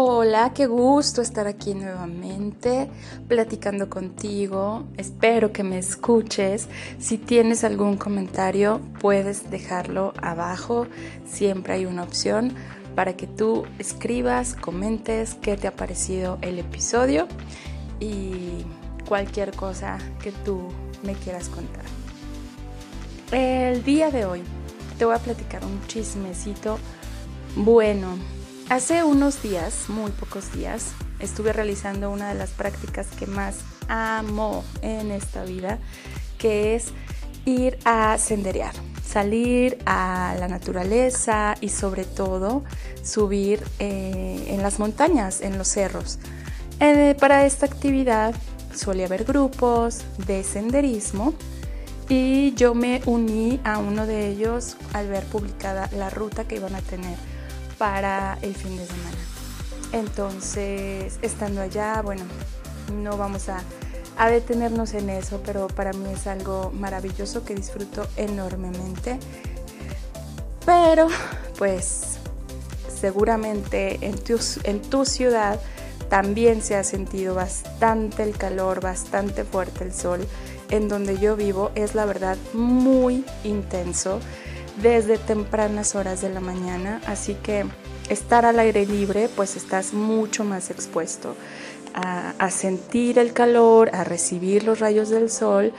Hola, qué gusto estar aquí nuevamente platicando contigo. Espero que me escuches. Si tienes algún comentario, puedes dejarlo abajo. Siempre hay una opción para que tú escribas, comentes qué te ha parecido el episodio y cualquier cosa que tú me quieras contar. El día de hoy te voy a platicar un chismecito bueno Hace unos días, muy pocos días, estuve realizando una de las prácticas que más amo en esta vida, que es ir a senderear, salir a la naturaleza y sobre todo subir eh, en las montañas, en los cerros. Eh, para esta actividad suele haber grupos de senderismo y yo me uní a uno de ellos al ver publicada la ruta que iban a tener para el fin de semana. Entonces, estando allá, bueno, no vamos a, detenernos en eso, pero para mí es algo maravilloso que disfruto enormemente. Pero, pues, seguramente en tu, ciudad también se ha sentido bastante el calor, bastante fuerte el sol. En donde yo vivo es la verdad muy intenso desde tempranas horas de la mañana, así que estar al aire libre pues estás mucho más expuesto a, sentir el calor, a recibir los rayos del sol.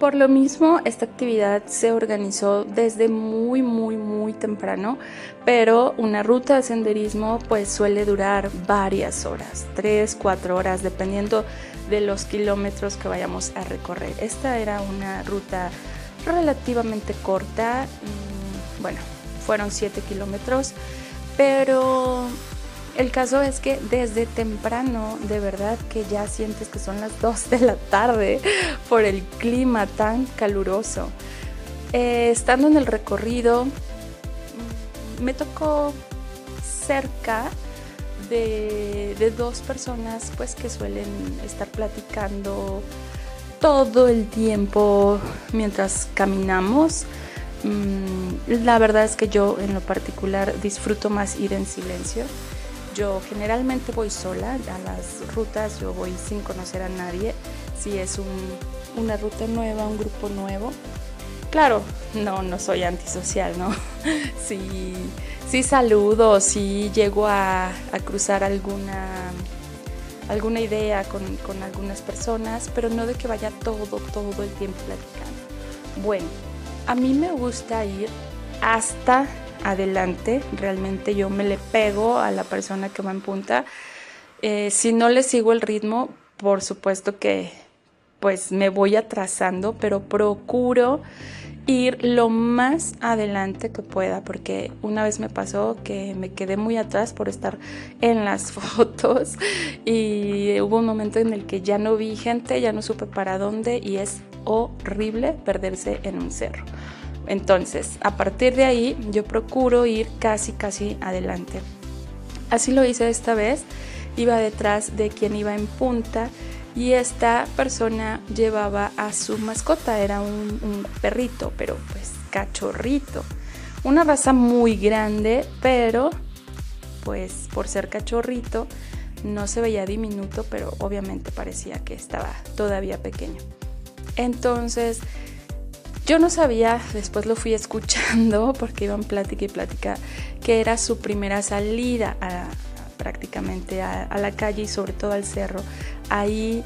Por lo mismo, esta actividad se organizó desde muy, muy, muy temprano, pero una ruta de senderismo pues suele durar varias horas, 3, 4 horas, dependiendo de los kilómetros que vayamos a recorrer. Esta era una ruta relativamente corta, mm, bueno, fueron 7 kilómetros, pero el caso es que desde temprano, de verdad que ya sientes que son las 2 de la tarde por el clima tan caluroso. Eh, estando en el recorrido, mm, me tocó cerca de, de, dos personas pues que suelen estar platicando todo el tiempo mientras caminamos. Mm, la verdad es que yo en lo particular disfruto más ir en silencio. Yo generalmente voy sola a las rutas, yo voy sin conocer a nadie. Si es una ruta nueva, un grupo nuevo. Claro, no, no soy antisocial, ¿no? Si, si saludo, si llego a, a cruzar alguna alguna idea con, algunas personas, pero no de que vaya todo, todo el tiempo platicando. Bueno, a mí me gusta ir hasta adelante, realmente yo me le pego a la persona que va en punta. Eh, si no le sigo el ritmo, por supuesto que pues me voy atrasando, pero procuro ir lo más adelante que pueda, porque una vez me pasó que me quedé muy atrás por estar en las fotos y hubo un momento en el que ya no vi gente, ya no supe para dónde y es horrible perderse en un cerro. Entonces, a partir de ahí yo procuro ir casi, casi adelante. Así lo hice esta vez, iba detrás de quien iba en punta y esta persona llevaba a su mascota, era un, perrito, pero pues cachorrito. Una raza muy grande, pero pues por ser cachorrito no se veía diminuto, pero obviamente parecía que estaba todavía pequeño. Entonces, yo no sabía, después lo fui escuchando porque iban plática y plática, que era su primera salida prácticamente a, la calle y sobre todo al cerro. Ahí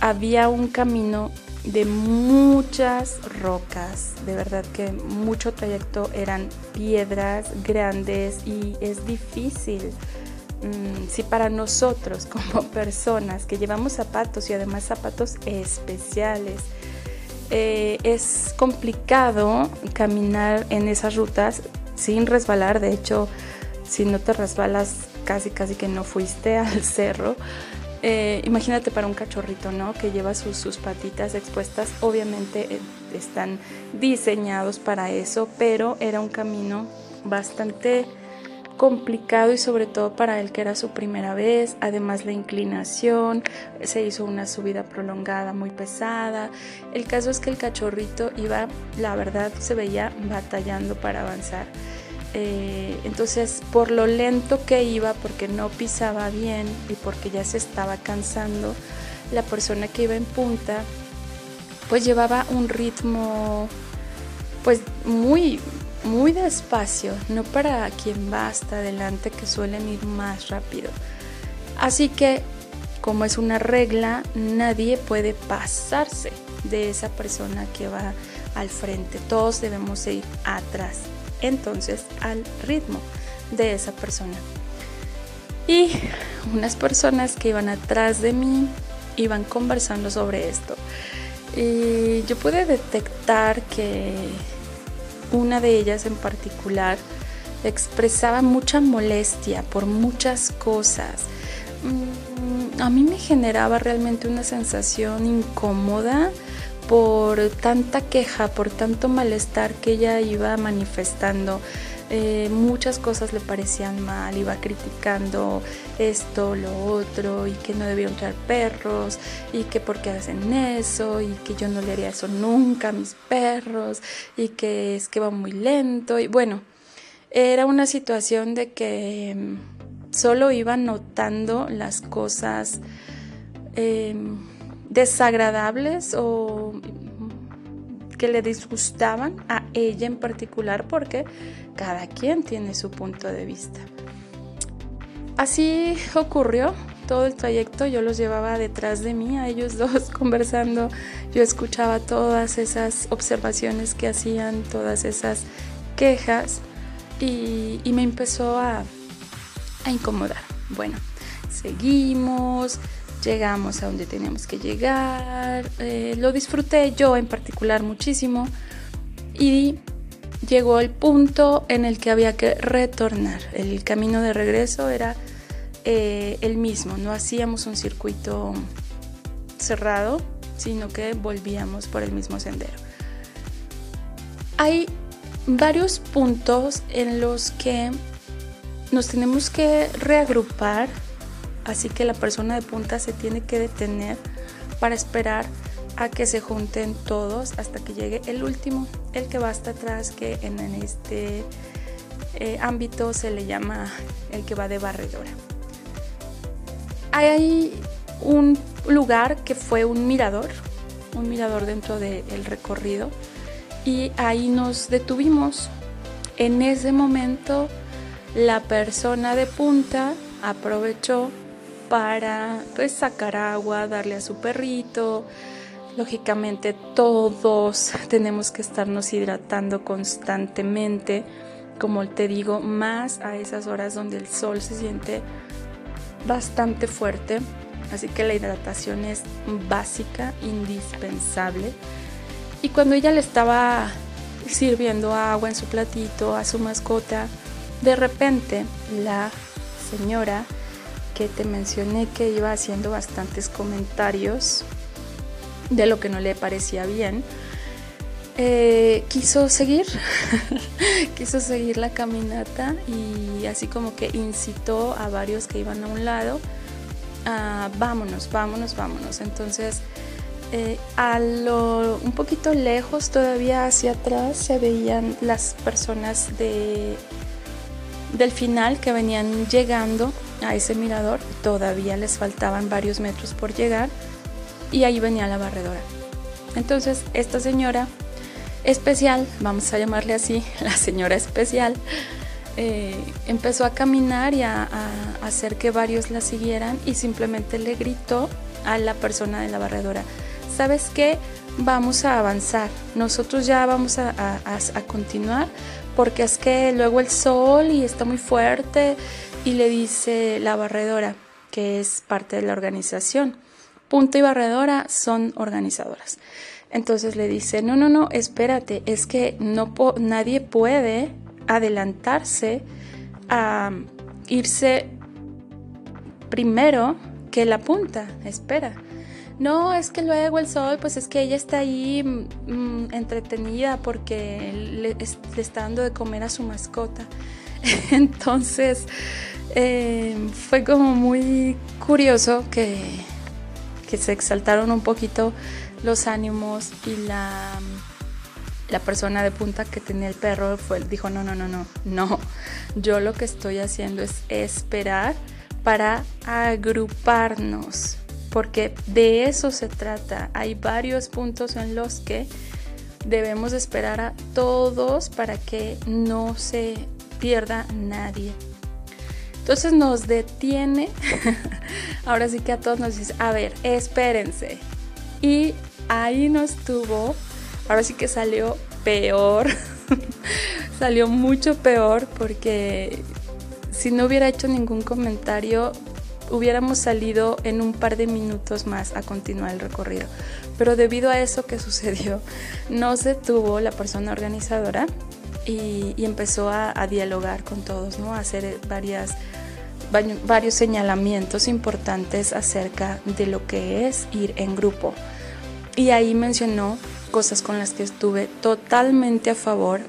había un camino de muchas rocas, de verdad que mucho trayecto eran piedras grandes y es difícil. Mm, si para nosotros como personas que llevamos zapatos y además zapatos especiales, eh, es complicado caminar en esas rutas sin resbalar, de hecho si no te resbalas casi casi que no fuiste al cerro. Eh, imagínate para un cachorrito, ¿no? Que lleva sus, patitas expuestas. Obviamente eh, están diseñados para eso, pero era un camino bastante complicado y sobre todo para él que era su primera vez, además la inclinación, se hizo una subida prolongada muy pesada. El caso es que el cachorrito iba, la verdad, se veía batallando para avanzar. Eh, entonces, por lo lento que iba, porque no pisaba bien y porque ya se estaba cansando, la persona que iba en punta, pues llevaba un ritmo, pues muy, muy despacio, no para quien va hasta adelante que suelen ir más rápido. Así que, como es una regla, nadie puede pasarse de esa persona que va al frente. Todos debemos ir atrás. Entonces, al ritmo de esa persona. Y unas personas que iban atrás de mí iban conversando sobre esto. Y yo pude detectar que una de ellas en particular expresaba mucha molestia por muchas cosas. Mm, a mí me generaba realmente una sensación incómoda por tanta queja, por tanto malestar que ella iba manifestando. Eh, muchas cosas le parecían mal, iba criticando esto, lo otro, y que no debieron traer perros, y que por qué hacen eso, y que yo no le haría eso nunca a mis perros, y que es que va muy lento, y bueno, era una situación de que mm, solo iba notando las cosas em, desagradables o que le disgustaban a ella en particular porque cada quien tiene su punto de vista. Así ocurrió todo el trayecto, yo los llevaba detrás de mí, a ellos dos conversando, yo escuchaba todas esas observaciones que hacían, todas esas quejas y, me empezó a, incomodar. Bueno, seguimos, llegamos a donde teníamos que llegar, eh, lo disfruté yo en particular muchísimo y llegó el punto en el que había que retornar. El camino de regreso era eh, el mismo, no hacíamos un circuito cerrado, sino que volvíamos por el mismo sendero. Hay varios puntos en los que nos tenemos que reagrupar así que la persona de punta se tiene que detener para esperar a que se junten todos hasta que llegue el último, el que va hasta atrás, que en este eh, ámbito se le llama el que va de barredora. Hay un lugar que fue un mirador, un mirador dentro del recorrido, y ahí nos detuvimos. En ese momento la persona de punta aprovechó para pues sacar agua, darle a su perrito. Lógicamente todos tenemos que estarnos hidratando constantemente, como te digo, más a esas horas donde el sol se siente bastante fuerte. Así que la hidratación es básica, indispensable. Y cuando ella le estaba sirviendo agua en su platito a su mascota, de repente la señora te mencioné que iba haciendo bastantes comentarios de lo que no le parecía bien, eh, quiso seguir, quiso seguir la caminata y así como que incitó a varios que iban a un lado, a, vámonos, vámonos, vámonos. Entonces, eh, a lo, un poquito lejos, todavía hacia atrás, se veían las personas de, del final que venían llegando a ese mirador, todavía les faltaban varios metros por llegar y ahí venía la barredora. Entonces esta señora especial, vamos a llamarle así, la señora especial, eh, empezó a caminar y a, hacer que varios la siguieran y simplemente le gritó a la persona de la barredora, ¿sabes qué? Vamos a avanzar, nosotros ya vamos a, a continuar porque es que luego el sol y está muy fuerte y le dice la barredora, que es parte de la organización. Punto y barredora son organizadoras. Entonces le dice, no, no, no, espérate, es que no nadie puede adelantarse a irse primero que la punta, espera. No, es que luego el sol, pues es que ella está ahí mm, mm, entretenida porque le, le, está dando de comer a su mascota. Entonces, eh, fue como muy curioso que, que, se exaltaron un poquito los ánimos y la la persona de punta que tenía el perro dijo, no, no, no, no, no. Yo lo que estoy haciendo es esperar para agruparnos, porque de eso se trata. Hay varios puntos en los que debemos esperar a todos para que no se pierda nadie. Entonces nos detiene, ahora sí que a todos nos dice, a ver, espérense. Y ahí nos tuvo, ahora sí que salió peor, salió mucho peor porque si no hubiera hecho ningún comentario, hubiéramos salido en un par de minutos más a continuar el recorrido. Pero debido a eso que sucedió, nos detuvo la persona organizadora y, empezó a, dialogar con todos, ¿no? a hacer varias, varios señalamientos importantes acerca de lo que es ir en grupo. Y ahí mencionó cosas con las que estuve totalmente a favor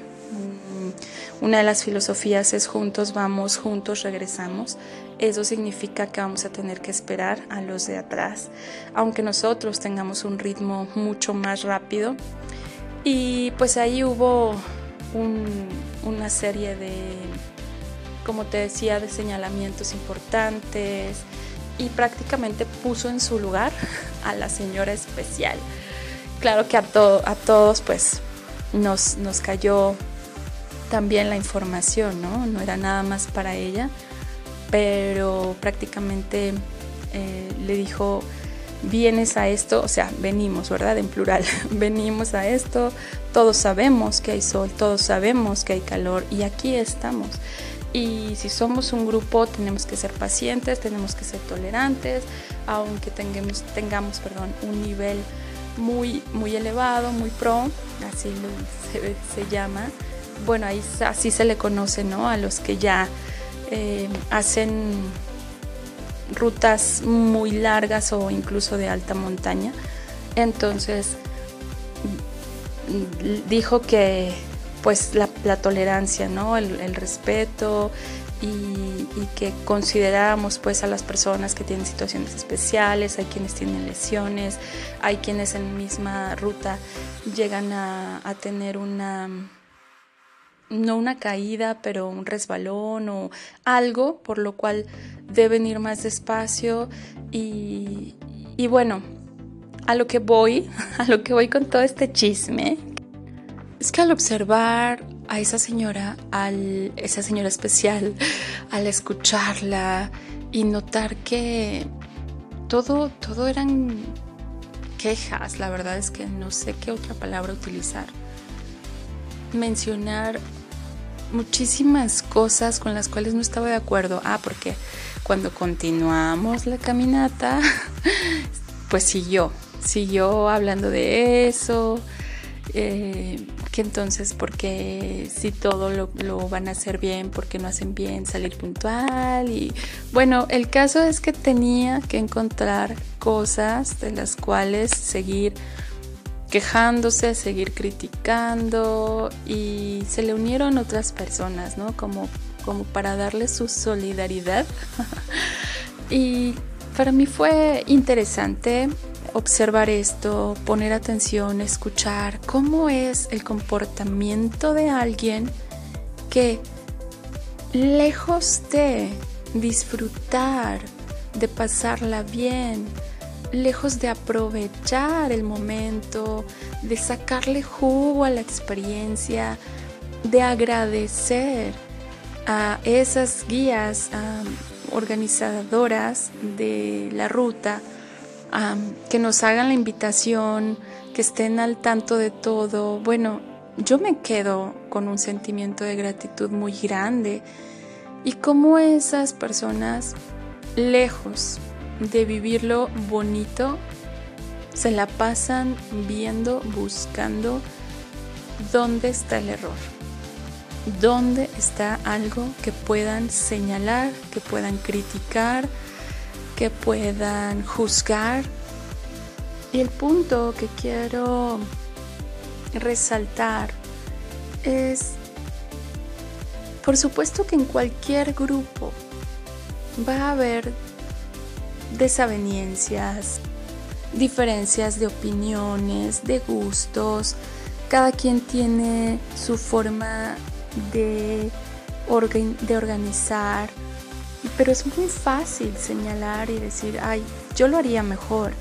una de las filosofías es juntos vamos, juntos regresamos. Eso significa que vamos a tener que esperar a los de atrás, aunque nosotros tengamos un ritmo mucho más rápido. Y pues ahí hubo una serie de, como te decía, de señalamientos importantes y prácticamente puso en su lugar a la señora especial. Claro que a, a todos pues nos, nos cayó también la información, ¿no? No era nada más para ella, pero prácticamente eh, le dijo, vienes a esto, o sea, venimos, ¿verdad? En plural, venimos a esto, todos sabemos que hay sol, todos sabemos que hay calor y aquí estamos. Y si somos un grupo tenemos que ser pacientes, tenemos que ser tolerantes, aunque tengamos, tengamos perdón, un nivel muy, muy elevado, muy pro, así se, llama, bueno, ahí así se le conoce, ¿no? A los que ya eh, hacen rutas muy largas o incluso de alta montaña. Entonces, dijo que pues la, tolerancia, ¿no? El, respeto y, que consideramos pues a las personas que tienen situaciones especiales, hay quienes tienen lesiones, hay quienes en misma ruta llegan a tener una no una caída, pero un resbalón o algo por lo cual deben ir más despacio y, bueno, a lo que voy, a lo que voy con todo este chisme, es que al observar a esa señora, al, esa señora especial, al escucharla y notar que todo, todo eran quejas, la verdad es que no sé qué otra palabra utilizar. Mencionar muchísimas cosas con las cuales no estaba de acuerdo. Ah, porque cuando continuamos la caminata, pues siguió, siguió hablando de eso. Eh, que entonces, porque si todo lo, lo, van a hacer bien, porque no hacen bien salir puntual. Y bueno, el caso es que tenía que encontrar cosas de las cuales seguir quejándose, seguir criticando y se le unieron otras personas, ¿no? Como, como para darle su solidaridad. y para mí fue interesante observar esto, poner atención, escuchar cómo es el comportamiento de alguien que lejos de disfrutar, de pasarla bien, lejos de aprovechar el momento, de sacarle jugo a la experiencia, de agradecer a esas guías organizadoras de la ruta, que nos hagan la invitación, que estén al tanto de todo. Bueno, yo me quedo con un sentimiento de gratitud muy grande y como esas personas lejos de vivirlo bonito, se la pasan viendo, buscando dónde está el error, dónde está algo que puedan señalar, que puedan criticar, que puedan juzgar. Y el punto que quiero resaltar es, por supuesto que en cualquier grupo va a haber desavenencias, diferencias de opiniones, de gustos, cada quien tiene su forma de, de organizar, pero es muy fácil señalar y decir, ay, yo lo haría mejor,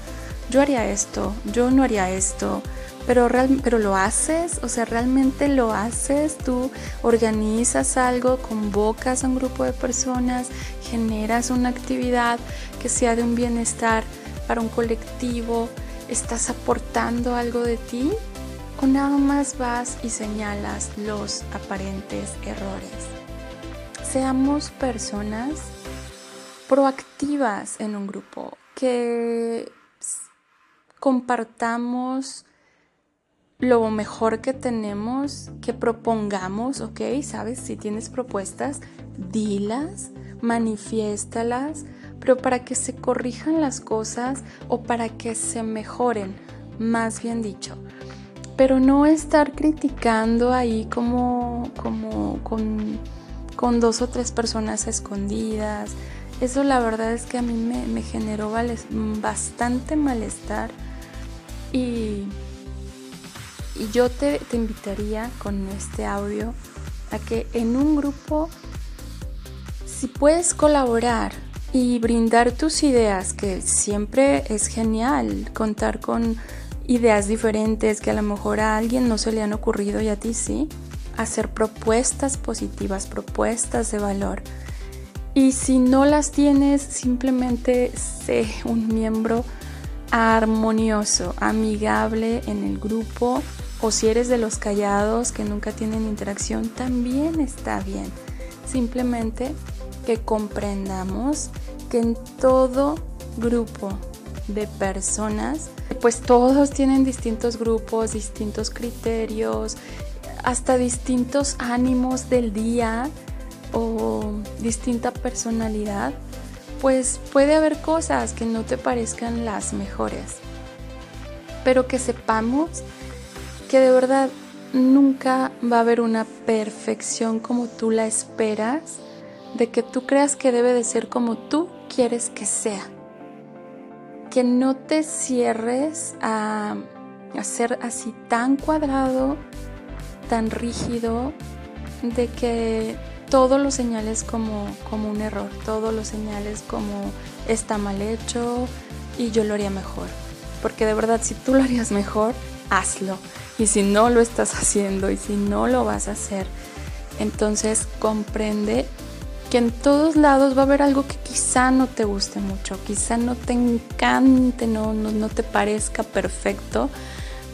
yo haría esto, yo no haría esto, pero, pero lo haces, o sea, realmente lo haces, tú organizas algo, convocas a un grupo de personas, generas una actividad que sea de un bienestar para un colectivo, estás aportando algo de ti o nada más vas y señalas los aparentes errores. Seamos personas proactivas en un grupo, que compartamos lo mejor que tenemos, que propongamos, ¿ok? ¿Sabes? Si tienes propuestas, dilas, manifiéstalas, pero para que se corrijan las cosas o para que se mejoren, más bien dicho. Pero no estar criticando ahí como, como con, dos o tres personas escondidas. Eso la verdad es que a mí me, me generó bastante malestar y y yo te, invitaría con este audio a que en un grupo, si puedes colaborar y brindar tus ideas, que siempre es genial contar con ideas diferentes que a lo mejor a alguien no se le han ocurrido y a ti sí, hacer propuestas positivas, propuestas de valor. Y si no las tienes, simplemente sé un miembro armonioso, amigable en el grupo o si eres de los callados que nunca tienen interacción, también está bien. Simplemente que comprendamos que en todo grupo de personas, pues todos tienen distintos grupos, distintos criterios, hasta distintos ánimos del día o distinta personalidad pues puede haber cosas que no te parezcan las mejores, pero que sepamos que de verdad nunca va a haber una perfección como tú la esperas, de que tú creas que debe de ser como tú quieres que sea. Que no te cierres a, a ser así tan cuadrado, tan rígido, de que todo lo señales como, como un error, todo lo señales como está mal hecho y yo lo haría mejor. Porque de verdad, si tú lo harías mejor, hazlo. Y si no lo estás haciendo y si no lo vas a hacer, entonces comprende que en todos lados va a haber algo que quizá no te guste mucho, quizá no te encante, no, no, no te parezca perfecto,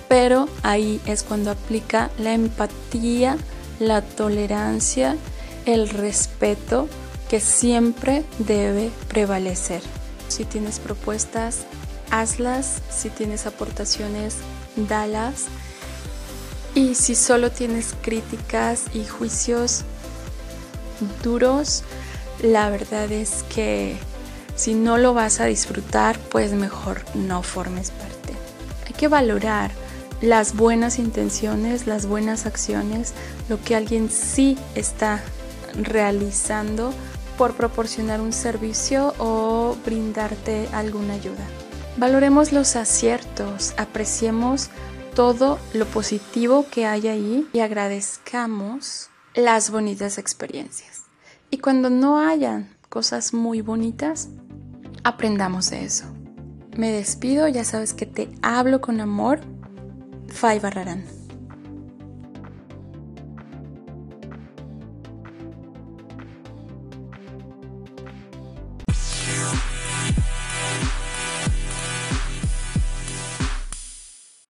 pero ahí es cuando aplica la empatía, la tolerancia el respeto que siempre debe prevalecer. Si tienes propuestas, hazlas. Si tienes aportaciones, dalas. Y si solo tienes críticas y juicios duros, la verdad es que si no lo vas a disfrutar, pues mejor no formes parte. Hay que valorar las buenas intenciones, las buenas acciones, lo que alguien sí está realizando por proporcionar un servicio o brindarte alguna ayuda. Valoremos los aciertos, apreciemos todo lo positivo que hay ahí y agradezcamos las bonitas experiencias. Y cuando no hayan cosas muy bonitas, aprendamos de eso. Me despido, ya sabes que te hablo con amor. Fay Barrarán.